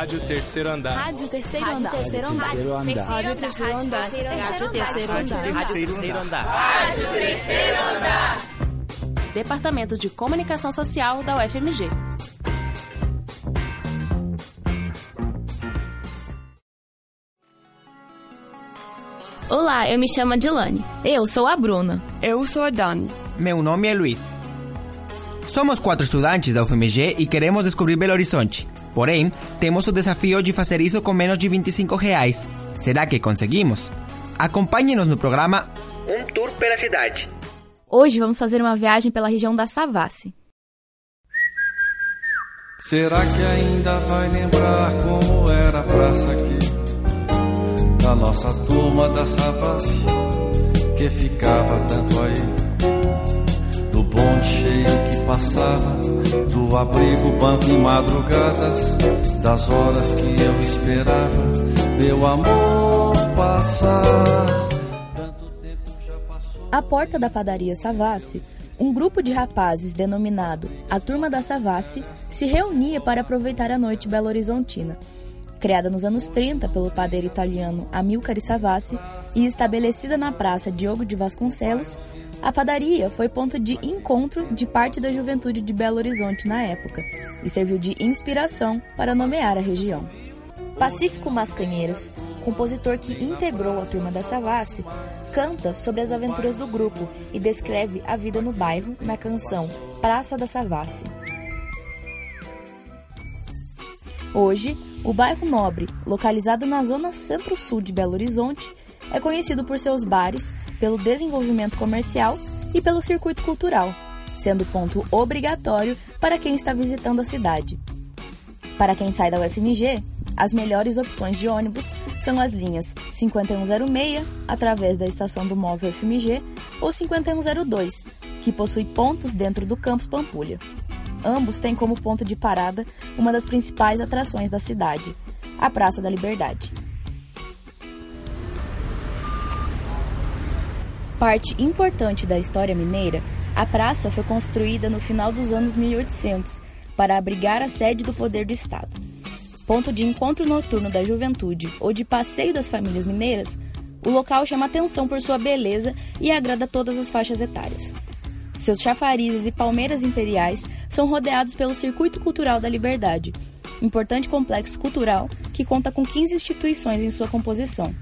Rádio Terceiro Andar. Rádio Terceiro Andar. Terceiro Andar. Rádio Terceiro Andar. Rádio Terceiro Andar. Rádio Terceiro Andar. Rádio Terceiro Andar. Departamento de Comunicação Social da UFMG. Olá, eu me chamo Adilane. Eu sou a Bruna. Eu sou a Dani. Meu nome é Luiz. Somos quatro estudantes da UFMG e queremos descobrir Belo Horizonte. Porém, temos o desafio de fazer isso com menos de 25 reais. Será que conseguimos? Acompanhe-nos no programa Um Tour pela Cidade. Hoje vamos fazer uma viagem pela região da Savassi. Será que ainda vai lembrar como era a praça aqui? Da nossa turma da Savassi, que ficava tanto aí do bonde cheio que passava, do abrigo, banco e madrugadas, das horas que eu esperava, meu amor passar. Tanto tempo já passou. À porta da padaria Savassi, um grupo de rapazes denominado a Turma da Savassi se reunia para aproveitar a noite belo-horizontina. Criada nos anos 30 pelo padeiro italiano Amilcare Savassi e estabelecida na Praça Diogo de Vasconcelos, a padaria foi ponto de encontro de parte da juventude de Belo Horizonte na época e serviu de inspiração para nomear a região. Pacífico Mascanheiras, compositor que integrou a turma da Savassi, canta sobre as aventuras do grupo e descreve a vida no bairro na canção Praça da Savassi. Hoje, o bairro Nobre, localizado na zona centro-sul de Belo Horizonte, é conhecido por seus bares, pelo desenvolvimento comercial e pelo circuito cultural, sendo ponto obrigatório para quem está visitando a cidade. Para quem sai da UFMG, as melhores opções de ônibus são as linhas 5106, através da estação do móvel FMG, ou 5102, que possui pontos dentro do campus Pampulha. Ambos têm como ponto de parada uma das principais atrações da cidade, a Praça da Liberdade. Parte importante da história mineira, a praça foi construída no final dos anos 1800 para abrigar a sede do poder do Estado. Ponto de encontro noturno da juventude ou de passeio das famílias mineiras, o local chama atenção por sua beleza e agrada todas as faixas etárias. Seus chafarizes e palmeiras imperiais são rodeados pelo Circuito Cultural da Liberdade, importante complexo cultural que conta com 15 instituições em sua composição.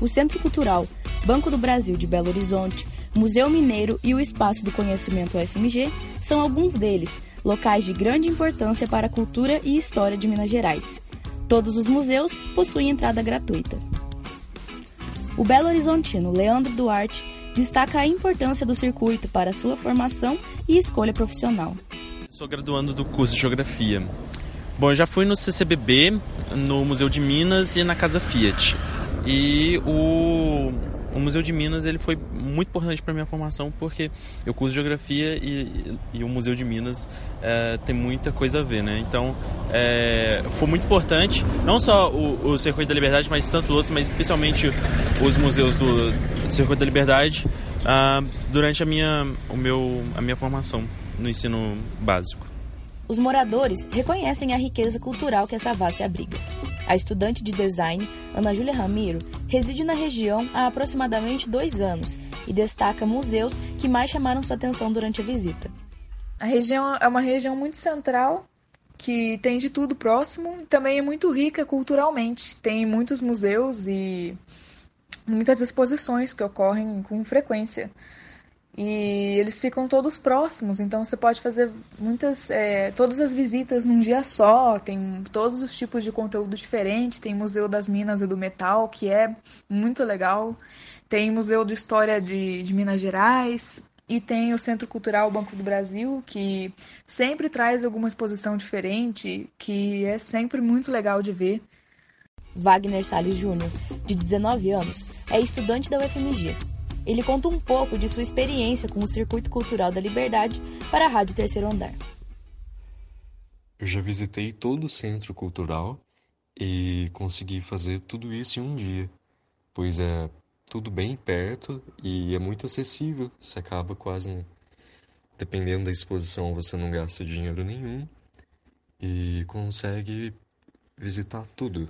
O Centro Cultural Banco do Brasil de Belo Horizonte, Museu Mineiro e o Espaço do Conhecimento UFMG são alguns deles, locais de grande importância para a cultura e história de Minas Gerais. Todos os museus possuem entrada gratuita. O Belo Horizontino Leandro Duarte destaca a importância do circuito para sua formação e escolha profissional. Sou graduando do curso de Geografia. Bom, eu já fui no CCBB, no Museu de Minas e na Casa Fiat. E o o Museu de Minas ele foi muito importante para minha formação porque eu curso geografia e, e o Museu de Minas é, tem muita coisa a ver, né? Então é, foi muito importante, não só o, o, Circuito da Liberdade, mas tanto outros, mas especialmente os museus do, do Circuito da Liberdade uh, durante a minha, o meu, a minha formação no ensino básico. Os moradores reconhecem a riqueza cultural que essa Savassi abriga. A estudante de design, Ana Júlia Ramiro, reside na região há aproximadamente dois anos e destaca museus que mais chamaram sua atenção durante a visita. A região é uma região muito central, que tem de tudo próximo e também é muito rica culturalmente. Tem muitos museus e muitas exposições que ocorrem com frequência e eles ficam todos próximos, então você pode fazer muitas, é, todas as visitas num dia só, tem todos os tipos de conteúdo diferente, tem Museu das Minas e do Metal, que é muito legal, tem Museu de História de, de Minas Gerais, e tem o Centro Cultural Banco do Brasil, que sempre traz alguma exposição diferente, que é sempre muito legal de ver. Wagner Salles Júnior, de 19 anos, é estudante da UFMG ele conta um pouco de sua experiência com o Circuito Cultural da Liberdade para a Rádio Terceiro Andar. Eu já visitei todo o centro cultural e consegui fazer tudo isso em um dia, pois é tudo bem perto e é muito acessível. Você acaba quase, dependendo da exposição, você não gasta dinheiro nenhum e consegue visitar tudo.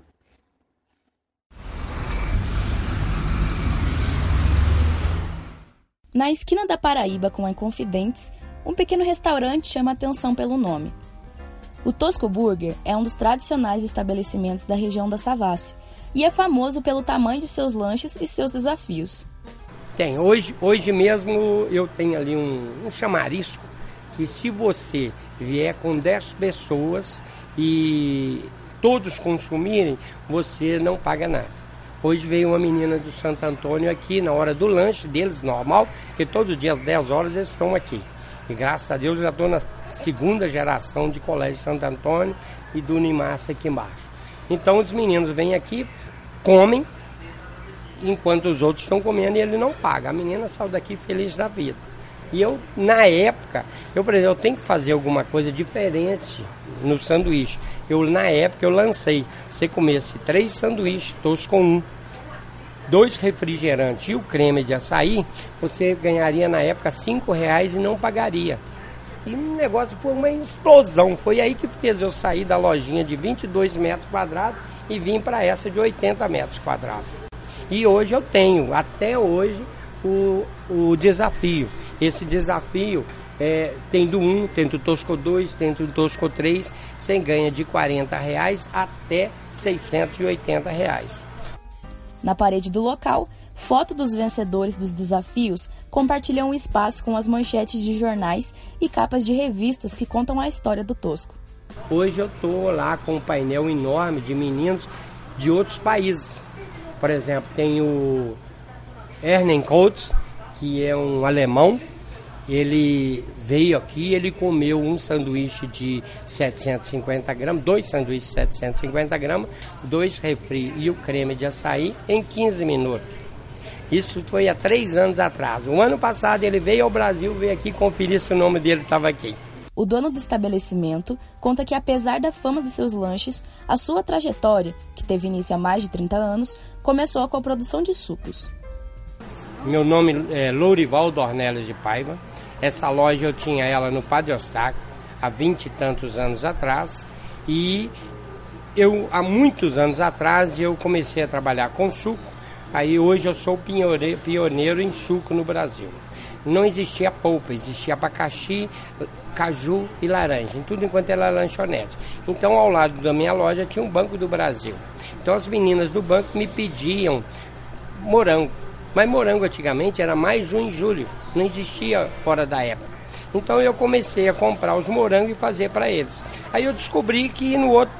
Na esquina da Paraíba com a Inconfidentes, um pequeno restaurante chama atenção pelo nome. O Tosco Burger é um dos tradicionais estabelecimentos da região da Savassi e é famoso pelo tamanho de seus lanches e seus desafios. Tem. Hoje, hoje mesmo eu tenho ali um, um chamarisco que se você vier com 10 pessoas e todos consumirem, você não paga nada. Hoje veio uma menina do Santo Antônio aqui na hora do lanche deles, normal, que todos os dias às 10 horas eles estão aqui. E graças a Deus já estou na segunda geração de Colégio Santo Antônio e do Unimarça aqui embaixo. Então os meninos vêm aqui, comem, enquanto os outros estão comendo e ele não paga. A menina saiu daqui feliz da vida. E eu, na época, eu falei, eu tenho que fazer alguma coisa diferente no sanduíche. Eu, na época, eu lancei, você comesse três sanduíches, todos com um, dois refrigerantes e o creme de açaí, você ganharia na época cinco reais e não pagaria. E o negócio foi uma explosão. Foi aí que fez eu sair da lojinha de 22 metros quadrados e vim para essa de 80 metros quadrados. E hoje eu tenho, até hoje, o, o desafio. Esse desafio é, tem do 1, tem do Tosco 2, tem do Tosco 3, você ganha de 40 reais até 680 reais. Na parede do local, foto dos vencedores dos desafios compartilham um espaço com as manchetes de jornais e capas de revistas que contam a história do Tosco. Hoje eu estou lá com um painel enorme de meninos de outros países. Por exemplo, tem o Ernen Coates, que é um alemão. Ele veio aqui, ele comeu um sanduíche de 750 gramas, dois sanduíches de 750 gramas, dois refri e o creme de açaí em 15 minutos. Isso foi há três anos atrás. O ano passado ele veio ao Brasil, veio aqui conferir se o nome dele estava aqui. O dono do estabelecimento conta que, apesar da fama de seus lanches, a sua trajetória, que teve início há mais de 30 anos, começou com a produção de sucos. Meu nome é Lourival Dornelles de Paiva. Essa loja eu tinha ela no Padre Eustáquio há vinte e tantos anos atrás. E eu, há muitos anos atrás, eu comecei a trabalhar com suco. Aí hoje eu sou pioneiro em suco no Brasil. Não existia polpa, existia abacaxi, caju e laranja, em tudo enquanto era lanchonete. Então, ao lado da minha loja tinha um Banco do Brasil. Então, as meninas do banco me pediam morango. Mas morango antigamente era mais junho e julho, não existia fora da época. Então eu comecei a comprar os morangos e fazer para eles. Aí eu descobri que no outro,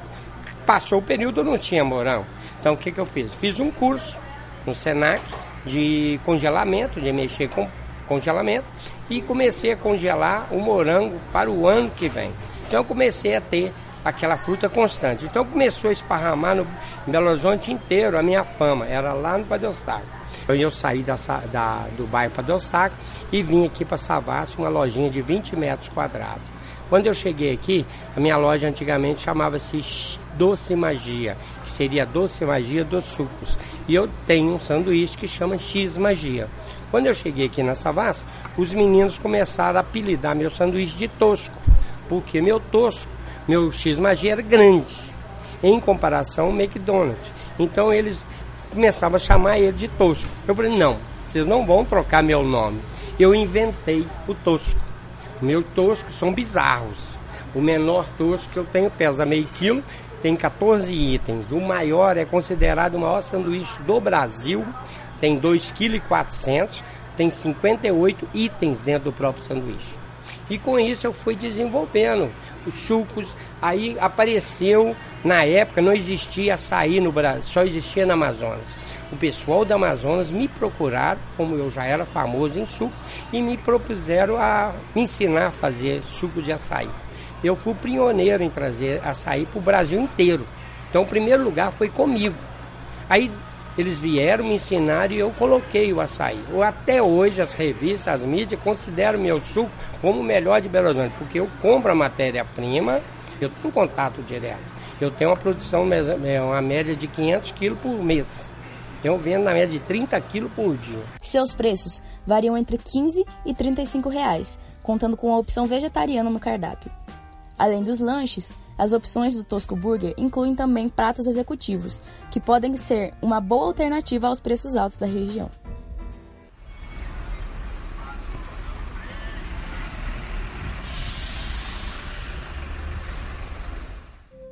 passou o período, não tinha morango. Então o que, que eu fiz? Fiz um curso no Senac de congelamento, de mexer com congelamento, e comecei a congelar o morango para o ano que vem. Então eu comecei a ter aquela fruta constante. Então começou a esparramar no Belo Horizonte inteiro a minha fama, era lá no Padre Eustáquio. Eu saí da, da, do bairro Padre Eustáquio e vim aqui para Savassi, uma lojinha de 20 metros quadrados. Quando eu cheguei aqui, a minha loja antigamente chamava-se Doce Magia, que seria Doce Magia dos Sucos. E eu tenho um sanduíche que chama X Magia. Quando eu cheguei aqui na Savassi, os meninos começaram a apelidar meu sanduíche de tosco, porque meu tosco, meu X Magia era grande, em comparação ao McDonald's. Então eles começavam a chamar ele de tosco. Eu falei, não, vocês não vão trocar meu nome. Eu inventei o tosco. Meus toscos são bizarros. O menor tosco que eu tenho pesa meio quilo, tem 14 itens. O maior é considerado o maior sanduíche do Brasil, tem 2,4 kg, tem 58 itens dentro do próprio sanduíche. E com isso eu fui desenvolvendo os sucos. Aí apareceu, na época não existia açaí no Brasil, só existia na Amazonas. O pessoal da Amazonas me procuraram, como eu já era famoso em suco, e me propuseram a me ensinar a fazer suco de açaí. Eu fui pioneiro em trazer açaí para o Brasil inteiro. Então o primeiro lugar foi comigo. Aí eles vieram me ensinar e eu coloquei o açaí. Até hoje as revistas, as mídias consideram meu suco como o melhor de Belo Horizonte, porque eu compro a matéria-prima, eu tenho contato direto. Eu tenho uma produção, é, uma média de 500 quilos por mês. Eu vendo na média de 30 quilos por dia. Seus preços variam entre 15 e 35 reais, contando com a opção vegetariana no cardápio. Além dos lanches, as opções do Tosco Burger incluem também pratos executivos, que podem ser uma boa alternativa aos preços altos da região.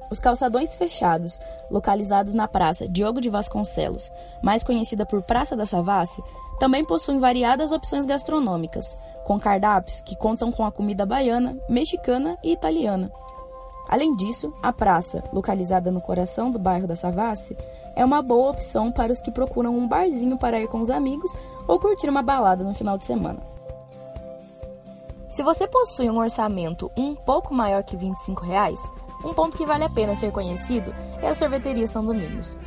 Os calçadões fechados, localizados na Praça Diogo de Vasconcelos, mais conhecida por Praça da Savassi, também possuem variadas opções gastronômicas, com cardápios que contam com a comida baiana, mexicana e italiana. Além disso, a praça, localizada no coração do bairro da Savassi, é uma boa opção para os que procuram um barzinho para ir com os amigos ou curtir uma balada no final de semana. Se você possui um orçamento um pouco maior que 25 reais, um ponto que vale a pena ser conhecido é a sorveteria São Domingos.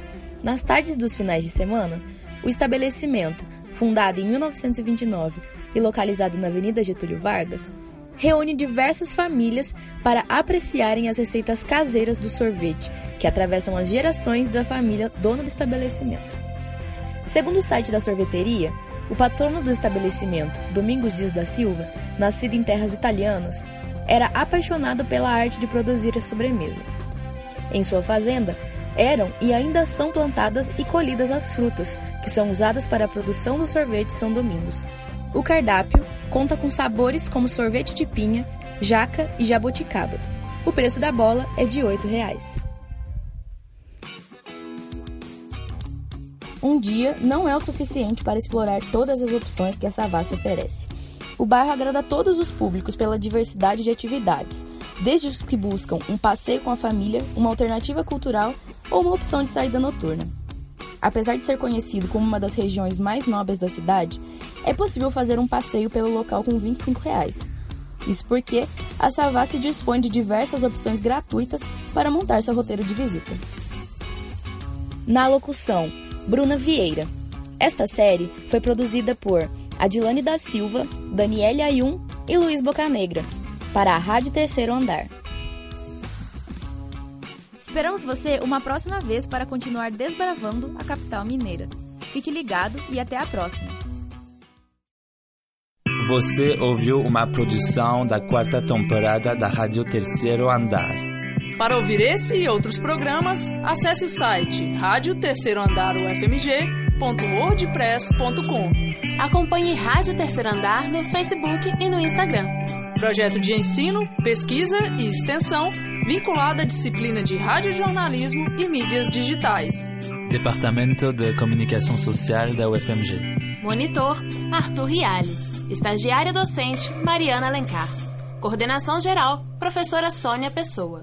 Nas tardes dos finais de semana, o estabelecimento, fundado em 1929 e localizado na Avenida Getúlio Vargas, reúne diversas famílias para apreciarem as receitas caseiras do sorvete, que atravessam as gerações da família dona do estabelecimento. Segundo o site da sorveteria, o patrono do estabelecimento, Domingos Dias da Silva, nascido em terras italianas, era apaixonado pela arte de produzir a sobremesa. Em sua fazenda, eram e ainda são plantadas e colhidas as frutas, que são usadas para a produção do sorvete São Domingos. O cardápio conta com sabores como sorvete de pinha, jaca e jabuticaba. O preço da bola é de 8 reais. Um dia não é o suficiente para explorar todas as opções que a Savassi oferece. O bairro agrada todos os públicos pela diversidade de atividades, desde os que buscam um passeio com a família, uma alternativa cultural ou uma opção de saída noturna. Apesar de ser conhecido como uma das regiões mais nobres da cidade, é possível fazer um passeio pelo local com 25 reais. Isso porque a Savassi dispõe de diversas opções gratuitas para montar seu roteiro de visita. Na locução, Bruna Vieira. Esta série foi produzida por Adilane da Silva, Daniele Ayun e Luiz Bocanegra, para a Rádio Terceiro Andar. Esperamos você uma próxima vez para continuar desbravando a capital mineira. Fique ligado e até a próxima. Você ouviu uma produção da quarta temporada da Rádio Terceiro Andar. Para ouvir esse e outros programas, acesse o site rádio terceiro andar ufmg.wordpress.com Acompanhe Rádio Terceiro Andar no Facebook e no Instagram. Projeto de ensino, pesquisa e extensão vinculado à disciplina de radiojornalismo e mídias digitais. Departamento de Comunicação Social da UFMG. Monitor, Arthur Riale. Estagiária docente, Mariana Alencar. Coordenação geral, professora Sônia Pessoa.